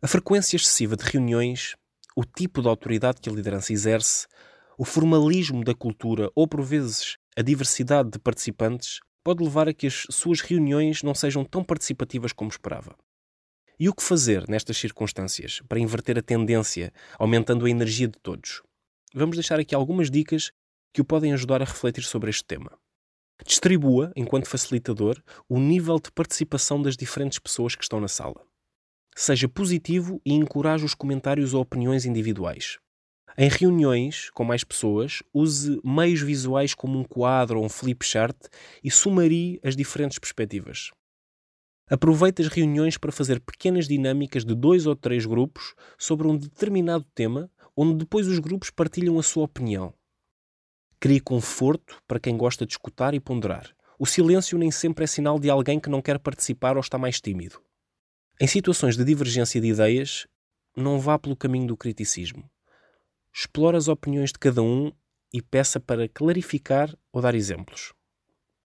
A frequência excessiva de reuniões, o tipo de autoridade que a liderança exerce, o formalismo da cultura ou, por vezes, a diversidade de participantes pode levar a que as suas reuniões não sejam tão participativas como esperava. E o que fazer nestas circunstâncias para inverter a tendência, aumentando a energia de todos? Vamos deixar aqui algumas dicas que o podem ajudar a refletir sobre este tema. Distribua, enquanto facilitador, o nível de participação das diferentes pessoas que estão na sala. Seja positivo e encoraje os comentários ou opiniões individuais. Em reuniões com mais pessoas, use meios visuais como um quadro ou um flip chart e sumarie as diferentes perspectivas. Aproveite as reuniões para fazer pequenas dinâmicas de dois ou três grupos sobre um determinado tema, onde depois os grupos partilham a sua opinião. Crie conforto para quem gosta de escutar e ponderar. O silêncio nem sempre é sinal de alguém que não quer participar ou está mais tímido. Em situações de divergência de ideias, não vá pelo caminho do criticismo. Explore as opiniões de cada um e peça para clarificar ou dar exemplos.